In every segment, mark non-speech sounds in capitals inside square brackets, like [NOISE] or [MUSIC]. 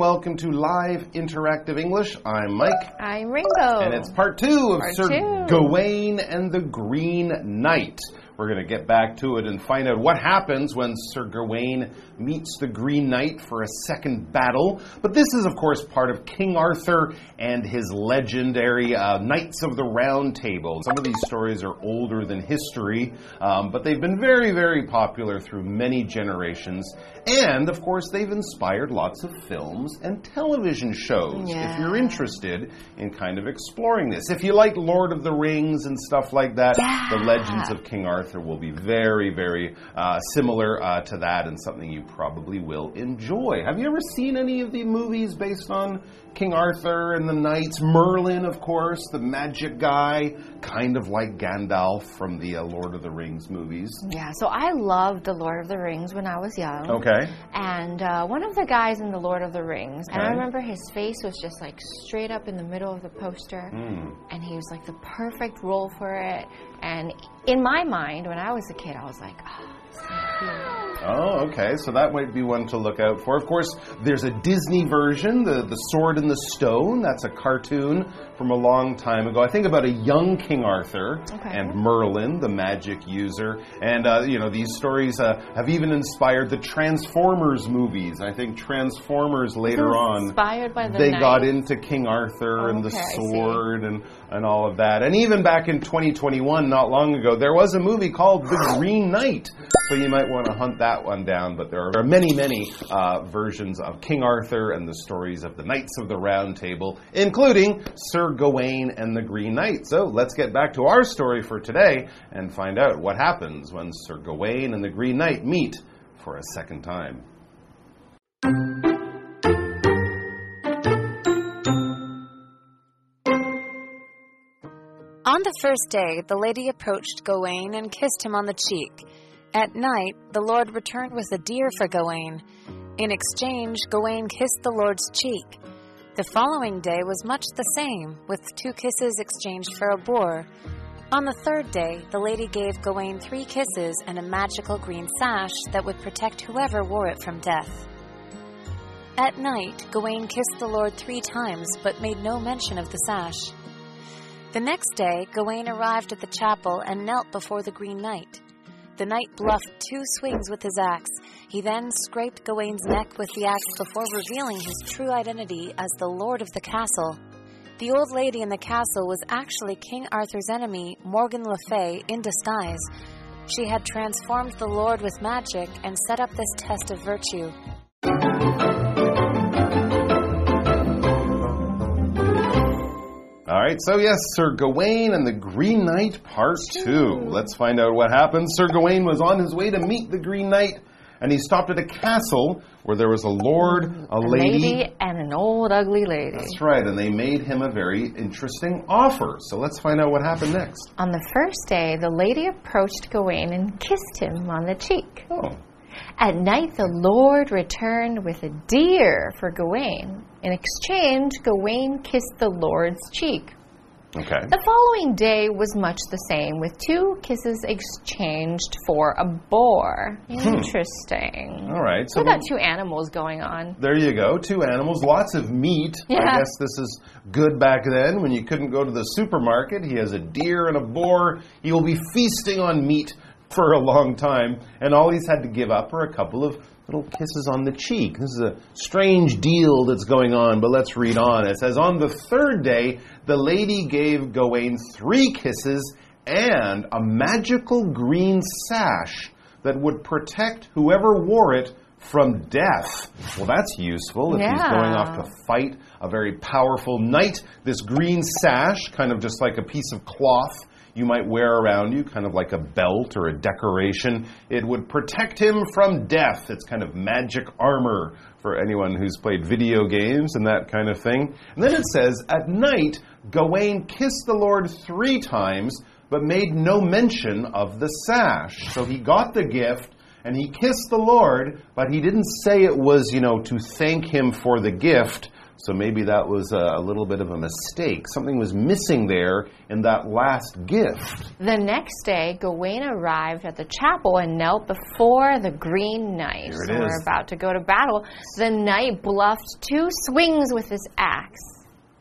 Welcome to Live Interactive English. I'm Mike. I'm Ringo. And it's part two of Part Sir two. Gawain and the Green Knight. We're going to get back to it and find out what happens when Sir Gawain meets the Green Knight for a second battle. But this is, of course, part of King Arthur and his legendary uh, Knights of the Round Table. Some of these stories are older than history, um, but they've been very, very popular through many generations. And, of course, they've inspired lots of films and television shows. If you're interested in kind of exploring this, if you like Lord of the Rings and stuff like that, the Legends of King Arthur will be very, very uh, similar uh, to that and something you probably will enjoy. Have you ever seen any of the movies based on King Arthur and the knights? Merlin, of course, the magic guy, kind of like Gandalf from the uh, Lord of the Rings movies. yeah, so I loved The Lord of the Rings when I was young. Okay. And uh, one of the guys in The Lord of the Rings, and I remember his face was just like straight up in the middle of the poster. Hmm. And he was like the perfect role for it. And in my mind, when I was a kid, I was like, oh, this is my hero. Oh, okay. So that might be one to look out for. Of course, there's a Disney version, the the Sword in the Stone. That's a cartoon from a long time ago. I think about a young King Arthur Okay. and Merlin, the magic user. And uh, you know, these stories uh, have even inspired the Transformers movies. I think Transformers later on Inspired by the they knight. got into King Arthur and the Okay, see. sword and, and all of that. And even back in 2021, not long ago, there was a movie called The Green Knight. So you might want to hunt that one down. But there are many, many uh, versions of King Arthur and the stories of the Knights of the Round Table, including Sir Gawain and the Green Knight. So let's get back to our story for today and find out what happens when Sir Gawain and the Green Knight meet for a second time. On the first day, the lady approached Gawain and kissed him on the cheek. At night, the Lord returned with a deer for Gawain. In exchange, Gawain kissed the Lord's cheek. The following day was much the same, with two kisses exchanged for a boar. On the third day, the lady gave Gawain three kisses and a magical green sash that would protect whoever wore it from death. At night, Gawain kissed the Lord three times, but made no mention of the sash. The next day, Gawain arrived at the chapel and knelt before the Green Knight. The knight bluffed two swings with his axe. He then scraped Gawain's neck with the axe before revealing his true identity as the lord of the castle. The old lady in the castle was actually King Arthur's enemy, Morgan Le Fay, in disguise. She had transformed the lord with magic and set up this test of virtue. Right, so yes, Sir Gawain and the Green Knight, part two. Let's find out what happened. Sir Gawain was on his way to meet the Green Knight, and he stopped at a castle where there was a lord, a, A lady and an old ugly lady. That's right, and they made him a very interesting offer. So let's find out what happened next. On the first day, the lady approached Gawain and kissed him on the cheek. Oh, At night, the Lord returned with a deer for Gawain. In exchange, Gawain kissed the Lord's cheek. Okay. The following day was much the same, with two kisses exchanged for a boar. Hmm. Interesting. All right, so We got two animals going on. there you go. Two animals, lots of meat. I guess this is good back then when you couldn't go to the supermarket. He has a deer and a boar. He will be feasting on meat for a long time, and all he's had to give up are a couple of little kisses on the cheek. This is a strange deal that's going on, but let's read on. It says, On the third day, the lady gave Gawain three kisses and a magical green sash that would protect whoever wore it from death. Well, that's useful if he's going off to fight a very powerful knight. This green sash, kind of just like a piece of cloth you might wear around you, kind of like a belt or a decoration, it would protect him from death. It's kind of magic armor for anyone who's played video games and that kind of thing. And then it says, At night, Gawain kissed the Lord three times, but made no mention of the sash. So he got the gift and he kissed the Lord, but he didn't say it was, you know, to thank him for the gift. So maybe that was a, little bit of a mistake. Something was missing there in that last gift. The next day, Gawain arrived at the chapel and knelt before the Green Knight. Here it so we're about to go to battle. The knight bluffed two swings with his axe.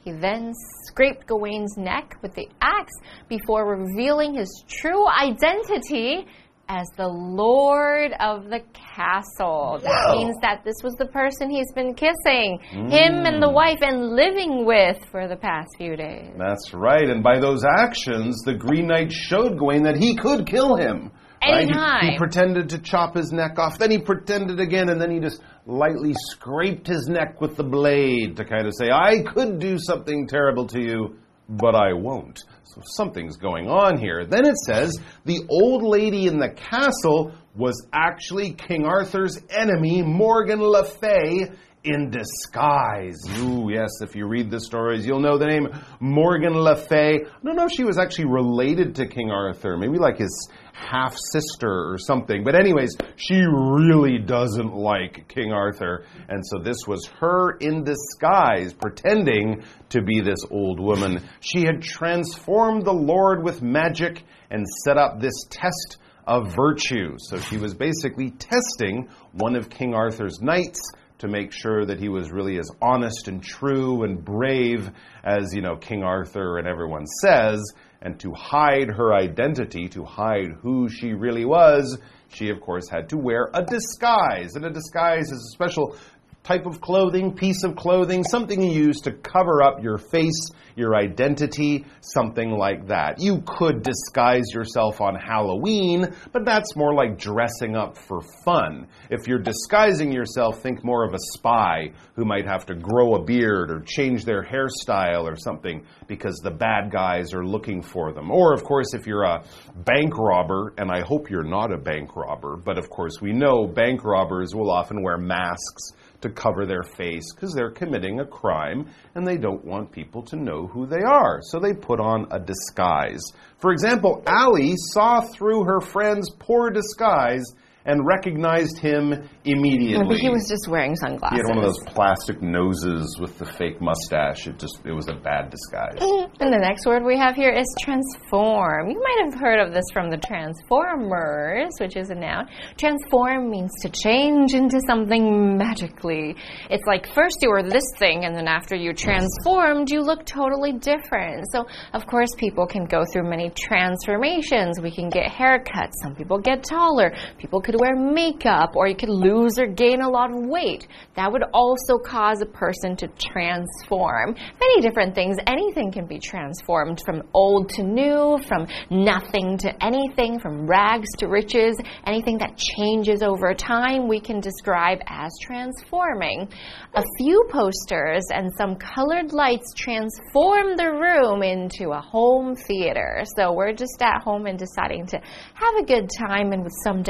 He then scraped Gawain's neck with the axe before revealing his true identity as the Lord of the castle. That Whoa. means that this was the person he's been kissing, him and the mm. wife, and living with for the past few days. That's right. And by those actions, the Green Knight showed Gawain that he could kill him. Right? He- He, pretended to chop his neck off, then he pretended again, and then he just lightly scraped his neck with the blade to kind of say, I could do something terrible to you, but I won't. So something's going on here. Then it says the old lady in the castle was actually King Arthur's enemy, Morgan Le Fay, in disguise. Ooh, yes, if you read the stories, you'll know the name Morgan Le Fay. I don't know if she was actually related to King Arthur, maybe like his half sister or something. But, anyways, she really doesn't like King Arthur. And so this was her in disguise, pretending to be this old woman. She had transformed the Lord with magic and set up this test of virtue. So she was basically testing one of King Arthur's knights to make sure that he was really as honest and true and brave as, you know, King Arthur and everyone says. And to hide her identity, to hide who she really was, she, of course, had to wear a disguise. And a disguise is a special type of clothing, piece of clothing, something you use to cover up your face, your identity, something like that. You could disguise yourself on Halloween, but that's more like dressing up for fun. If you're disguising yourself, think more of a spy who might have to grow a beard or change their hairstyle or something because the bad guys are looking for them. Or, of course, if you're a bank robber, and I hope you're not a bank robber, but of course we know bank robbers will often wear masks to cover their face because they're committing a crime and they don't want people to know who they are. So they put on a disguise. For example, Allie saw through her friend's poor disguise and recognized him immediately. Maybe he was just wearing sunglasses. He had one of those plastic noses with the fake mustache. It just it was a bad disguise. [LAUGHS] And the next word we have here is transform. You might have heard of this from the Transformers, which is a noun. Transform means to change into something magically. It's like first you were this thing, and then after you transformed, you look totally different. So, of course, people can go through many transformations. We can get haircuts. Some people get taller. People could wear makeup, or you could lose or gain a lot of weight. That would also cause a person to transform. Many different things. Anything can be transformed from old to new, from nothing to anything, from rags to riches. Anything that changes over time, we can describe as transforming. A few posters and some colored lights transform the room into a home theater. So we're just at home and deciding to have a good time, and with some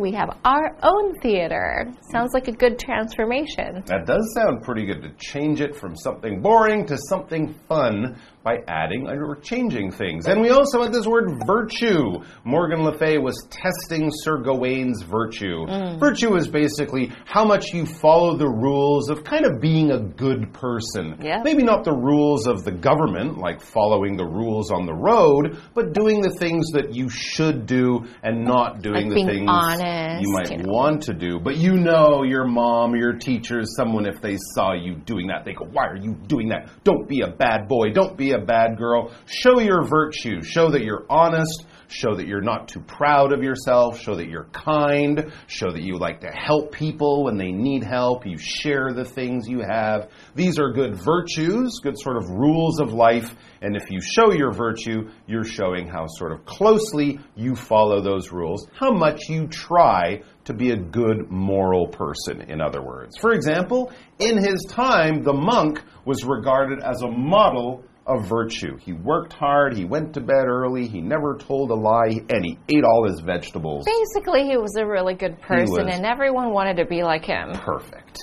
we have our own theater. Sounds like a good transformation. That does sound pretty good to change it from something boring to something fun by adding or changing things. And we also had this word virtue. Morgan Le Fay was testing Sir Gawain's virtue. Mm. Virtue is basically how much you follow the rules of kind of being a good person. Yeah. Maybe not the rules of the government, like following the rules on the road, but doing the things that you should do and not doing Like the things honest, you might you know. want to do. But you know your mom or your teachers, someone, if they saw you doing that, they go, Why are you doing that? Don't be a bad boy. Don't be a bad girl. Show your virtue. Show that you're honest. Show that you're not too proud of yourself. Show that you're kind. Show that you like to help people when they need help. You share the things you have. These are good virtues, good sort of rules of life. And if you show your virtue, you're showing how sort of closely you follow those rules, how much you try to be a good moral person, in other words. For example, in his time, the monk was regarded as a model of virtue. He worked hard, he went to bed early, he never told a lie, and he ate all his vegetables. Basically, he was a really good person, and everyone wanted to be like him. Perfect.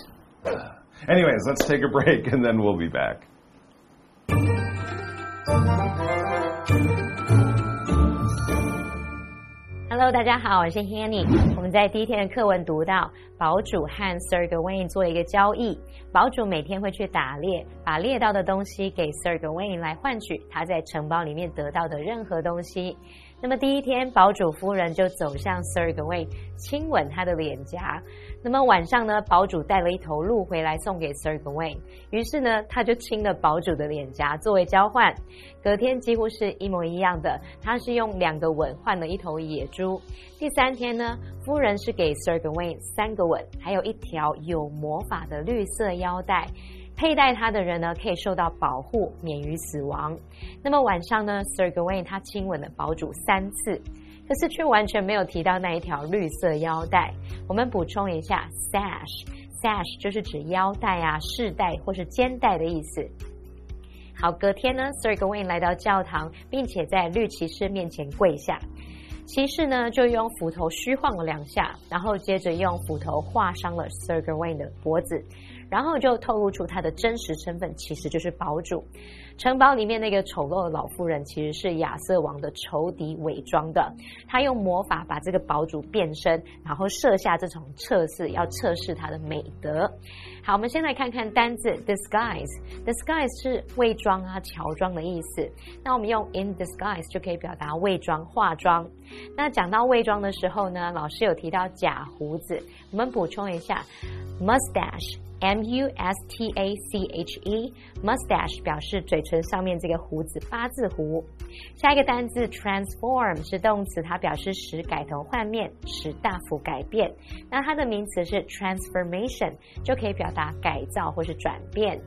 Anyways, let's take a break and then we'll be back. Hello，大家好，我是 Hanny。我们在第一天的课文读到，堡主和 Sir Gawain 做一个交易。堡主每天会去打猎，把猎到的东西给 Sir Gawain 来换取他在城堡里面得到的任何东西。那么第一天，堡主夫人就走向 Sir Gawain，亲吻他的脸颊。那么晚上呢，堡主带了一头鹿回来送给 Sir Gawain，于是呢，他就亲了堡主的脸颊作为交换。隔天几乎是一模一样的，他是用两个吻换了一头野猪。第三天呢，夫人是给 Sir Gawain 三个吻，还有一条有魔法的绿色腰带，佩戴它的人呢可以受到保护，免于死亡。那么晚上呢，Sir Gawain 他亲吻了堡主三次。可是却完全没有提到那一条绿色腰带。我们补充一下，sash，sash 就是指腰带啊、饰带或是肩带的意思。好，隔天呢，Sir Gawain 来到教堂，并且在绿骑士面前跪下。骑士呢就用斧头虚晃了两下，然后接着用斧头划伤了 Sir Gawain 的脖子。然后就透露出他的真实身份，其实就是堡主。城堡里面那个丑陋的老妇人，其实是亚瑟王的仇敌伪装的。他用魔法把这个堡主变身，然后设下这种测试，要测试他的美德。好，我们先来看看单字 disguise。disguise 是伪装啊、乔装的意思。那我们用 in disguise 就可以表达伪装、化妆。那讲到伪装的时候呢，老师有提到假胡子，我们补充一下 mustache。M U S T A C H E，mustache 表示嘴唇上面这个胡子八字胡。下一个单字 transform 是动词，它表示使改头换面，使大幅改变。那它的名词是 transformation，就可以表达改造或是转变。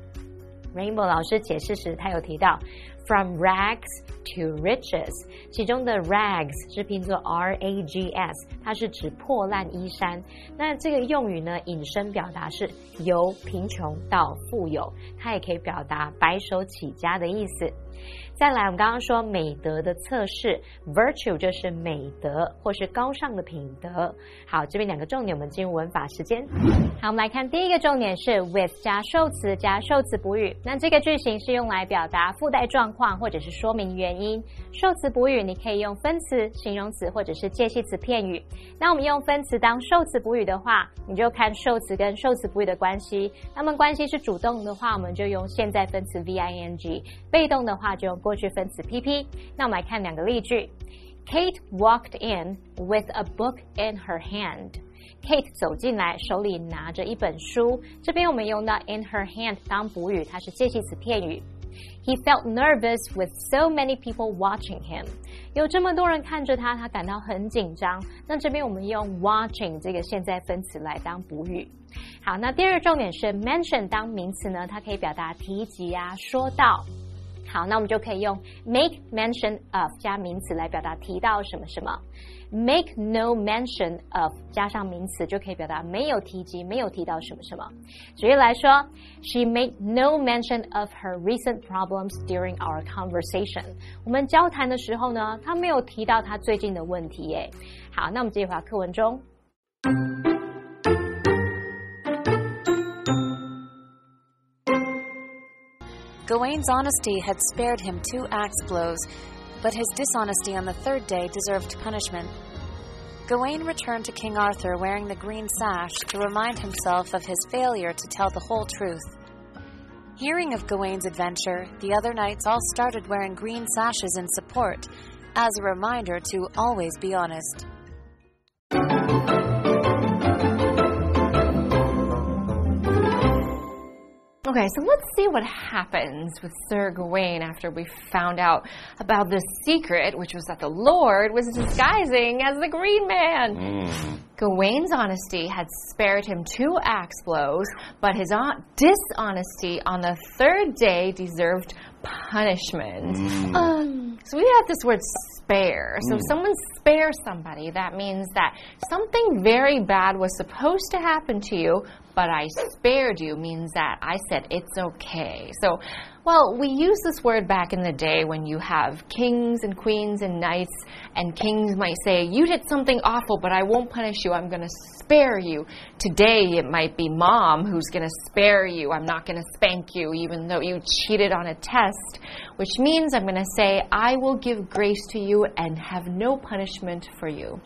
Rainbow 老师解释时，他有提到 from rags to riches，其中的 rags 是拼作 R A G S，它是指破烂衣衫。那这个用语呢，引申表达是由贫穷到富有，它也可以表达白手起家的意思。再来，我们刚刚说美德的测试，virtue 就是美德或是高尚的品德。好，这边两个重点，我们进入文法时间。好，我们来看第一个重点是 with 加受词加受词补语。那这个句型是用来表达附带状况或者是说明原因。受词补语你可以用分词、形容词或者是介系词片语。那我们用分词当受词补语的话，你就看受词跟受词补语的关系。那么关系是主动的话，我们就用现在分词 V I N G；被动的话就用。过去分词 PP。那我们来看两个例句。Kate walked in with a book in her hand. Kate 走进来，手里拿着一本书。这边我们用到 in her hand 当补语，它是介系词片语。He felt nervous with so many people watching him. 有这么多人看着他，他感到很紧张。那这边我们用 watching 这个现在分词来当补语。好，那第二个重点是 mention 当名词呢，它可以表达提及啊，说到。好，那我们就可以用 make mention of 加名词来表达提到什么什么。make no mention of 加上名词就可以表达没有提及、没有提到什么什么。举例来说，She made no mention of her recent problems during our conversation。我们交谈的时候呢，她没有提到她最近的问题耶。好，那我们接回到课文中。Gawain's honesty had spared him two axe blows, but his dishonesty on the third day deserved punishment. Gawain returned to King Arthur wearing the green sash to remind himself of his failure to tell the whole truth. Hearing of Gawain's adventure, the other knights all started wearing green sashes in support, as a reminder to always be honest. Okay, so let's see what happens with Sir Gawain after we found out about the secret, which was that the Lord was disguising as the Green Man. Mm. Gawain's honesty had spared him two axe blows, but his dishonesty on the third day deserved punishment. Mm. Um, so we have this word spare. So mm. if someone spares somebody, that means that something very bad was supposed to happen to you, but I spared you means that I said it's okay. So, well, we use this word back in the day when you have kings and queens and knights, and kings might say, You did something awful, but I won't punish you. I'm going to spare you. Today, it might be mom who's going to spare you. I'm not going to spank you, even though you cheated on a test, which means I'm going to say, I will give grace to you and have no punishment for you.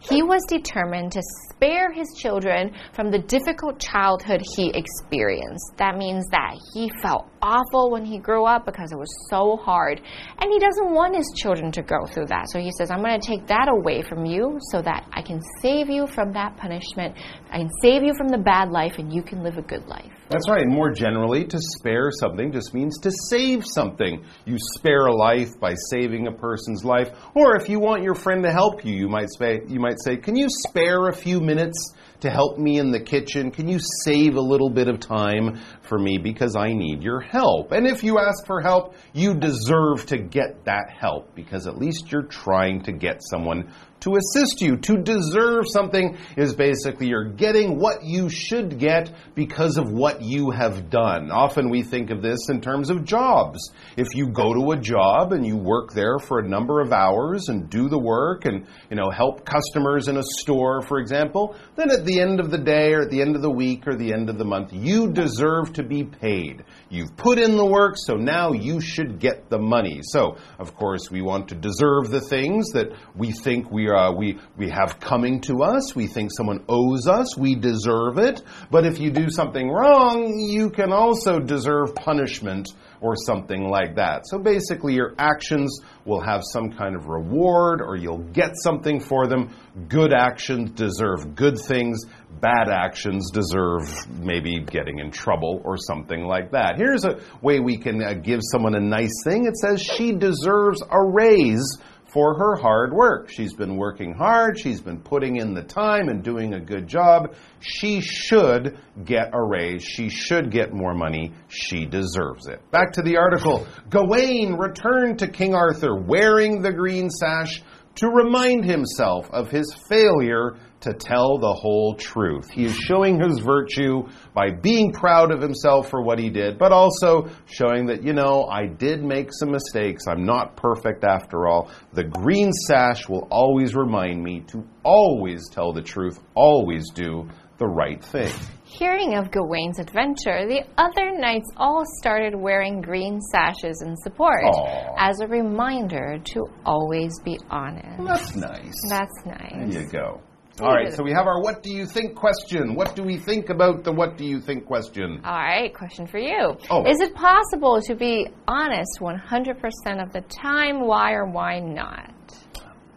He was determined to spare his children from the difficult childhood he experienced. That means that he felt awful when he grew up because it was so hard. And he doesn't want his children to go through that. So he says, I'm going to take that away from you so that I can save you from that punishment. I can save you from the bad life and you can live a good life. That's right. More generally, to spare something just means to save something. You spare a life by saving a person's life. Or if you want your friend to help you, you might say, you might say, Can you spare a few minutes to help me in the kitchen? Can you save a little bit of time for me because I need your help? And if you ask for help, you deserve to get that help because at least you're trying to get someone to assist you. To deserve something is basically you're getting what you should get because of what you have done. Often we think of this in terms of jobs. If you go to a job and you work there for a number of hours and do the work and, you know, help customers in a store, for example, then at the end of the day or at the end of the week or the end of the month, you deserve to be paid. You've put in the work, so now you should get the money. So, of course, we want to deserve the things that we think we uh, we we have coming to us. We think someone owes us. We deserve it. But if you do something wrong, you can also deserve punishment or something like that. So basically, your actions will have some kind of reward, or you'll get something for them. Good actions deserve good things. Bad actions deserve maybe getting in trouble or something like that. Here's a way we can uh, give someone a nice thing. It says she deserves a raise for her hard work. She's been working hard, she's been putting in the time and doing a good job. She should get a raise, she should get more money, she deserves it. Back to the article. Gawain returned to King Arthur wearing the green sash to remind himself of his failure to tell the whole truth. He is showing his virtue by being proud of himself for what he did, but also showing that, you know, I did make some mistakes. I'm not perfect after all. The green sash will always remind me to always tell the truth, always do the right thing. Hearing of Gawain's adventure, the other knights all started wearing green sashes in support Aw. as a reminder to always be honest. Well, that's nice. That's nice. There you go. All right, so we have our what do you think question. What do we think about the what do you think question? All right, question for you. Oh. Is it possible to be honest 100% of the time? Why or why not?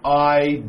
I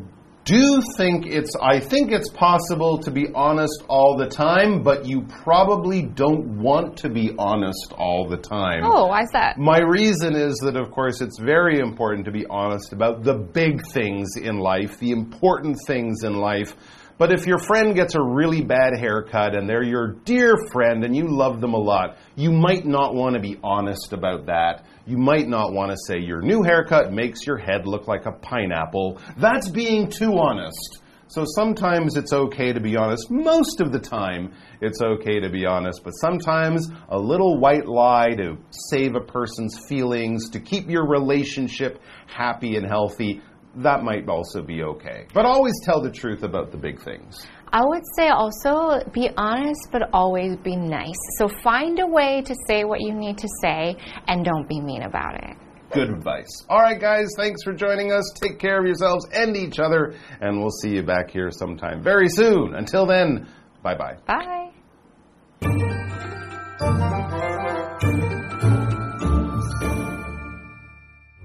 do think it's I think it's possible to be honest all the time, but you probably don't want to be honest all the time. Oh, why's that? My reason is that, of course, it's very important to be honest about the big things in life, the important things in life. But if your friend gets a really bad haircut and they're your dear friend and you love them a lot, you might not want to be honest about that. You might not want to say your new haircut makes your head look like a pineapple. That's being too honest. So sometimes it's okay to be honest. Most of the time, it's okay to be honest. But sometimes a little white lie to save a person's feelings, to keep your relationship happy and healthy, that might also be okay. But always tell the truth about the big things. I would say also be honest, but always be nice. So find a way to say what you need to say and don't be mean about it. Good advice. All right, guys, thanks for joining us. Take care of yourselves and each other, and we'll see you back here sometime very soon. Until then, bye bye. Bye.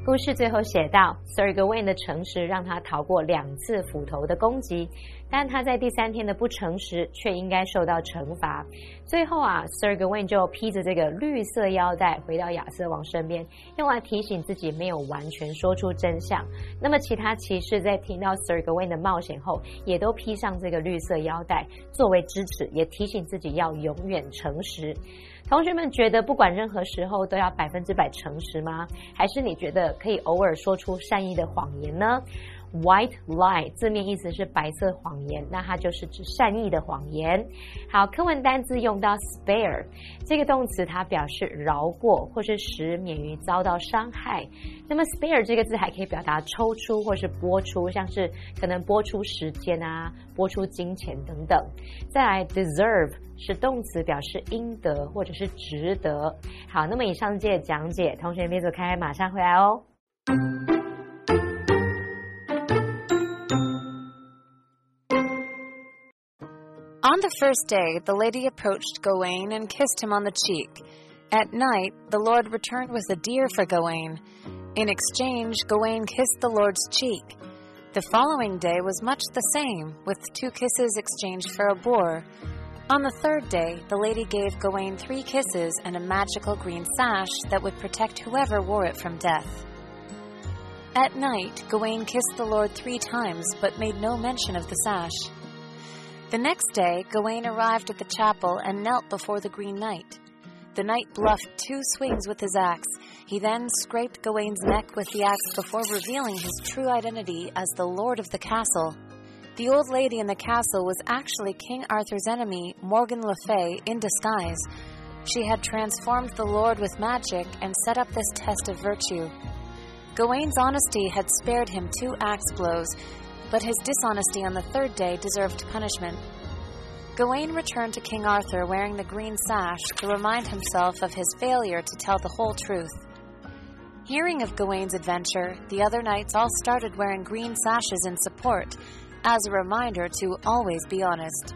故事最后写道，Sir Gawain 的诚实让他逃过两次斧头的攻击，但他在第三天的不诚实却应该受到惩罚。最后啊，Sir Gawain 就披着这个绿色腰带回到亚瑟王身边，用来提醒自己没有完全说出真相。那么其他骑士在听到 Sir Gawain 的冒险后，也都披上这个绿色腰带作为支持，也提醒自己要永远诚实。同学们觉得，不管任何时候都要百分之百诚实吗？还是你觉得可以偶尔说出善意的谎言呢？White lie 字面意思是白色谎言，那它就是指善意的谎言。好，课文单字用到 spare 这个动词，它表示饶过或是使免于遭到伤害。那么 spare 这个字还可以表达抽出或是拨出，像是可能拨出时间啊，拨出金钱等等。再来 deserve 是动词，表示应得或者是值得。好，那么以上这些讲解，同学别走开，马上回来哦。On the first day, the lady approached Gawain and kissed him on the cheek. At night, the Lord returned with a deer for Gawain. In exchange, Gawain kissed the Lord's cheek. The following day was much the same, with two kisses exchanged for a boar. On the third day, the lady gave Gawain three kisses and a magical green sash that would protect whoever wore it from death. At night, Gawain kissed the Lord three times, but made no mention of the sash. The next day, Gawain arrived at the chapel and knelt before the Green Knight. The knight bluffed two swings with his axe. He then scraped Gawain's neck with the axe before revealing his true identity as the lord of the castle. The old lady in the castle was actually King Arthur's enemy, Morgan Le Fay, in disguise. She had transformed the lord with magic and set up this test of virtue. Gawain's honesty had spared him two axe blows, but his dishonesty on the third day deserved punishment. Gawain returned to King Arthur wearing the green sash to remind himself of his failure to tell the whole truth. Hearing of Gawain's adventure, the other knights all started wearing green sashes in support, as a reminder to always be honest.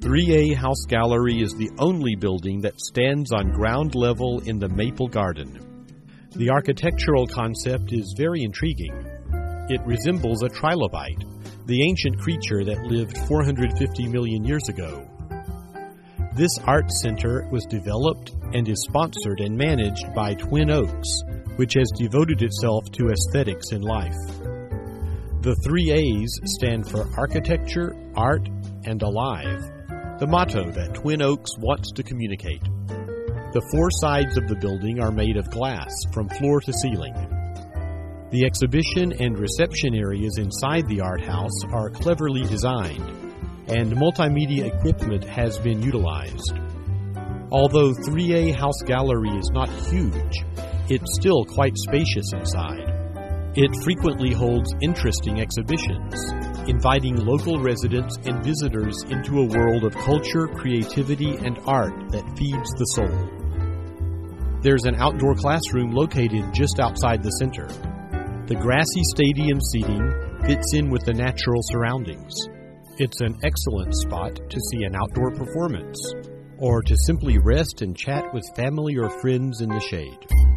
3A House Gallery is the only building that stands on ground level in the Maple Garden. The architectural concept is very intriguing. It resembles a trilobite, the ancient creature that lived 450 million years ago. This art center was developed and is sponsored and managed by Twin Oaks, which has devoted itself to aesthetics in life. The three A's stand for architecture, art, and alive, the motto that Twin Oaks wants to communicate. The four sides of the building are made of glass from floor to ceiling. The exhibition and reception areas inside the art house are cleverly designed, and multimedia equipment has been utilized. Although 3A House Gallery is not huge, it's still quite spacious inside. It frequently holds interesting exhibitions, inviting local residents and visitors into a world of culture, creativity, and art that feeds the soul. There's an outdoor classroom located just outside the center. The grassy stadium seating fits in with the natural surroundings. It's an excellent spot to see an outdoor performance or to simply rest and chat with family or friends in the shade.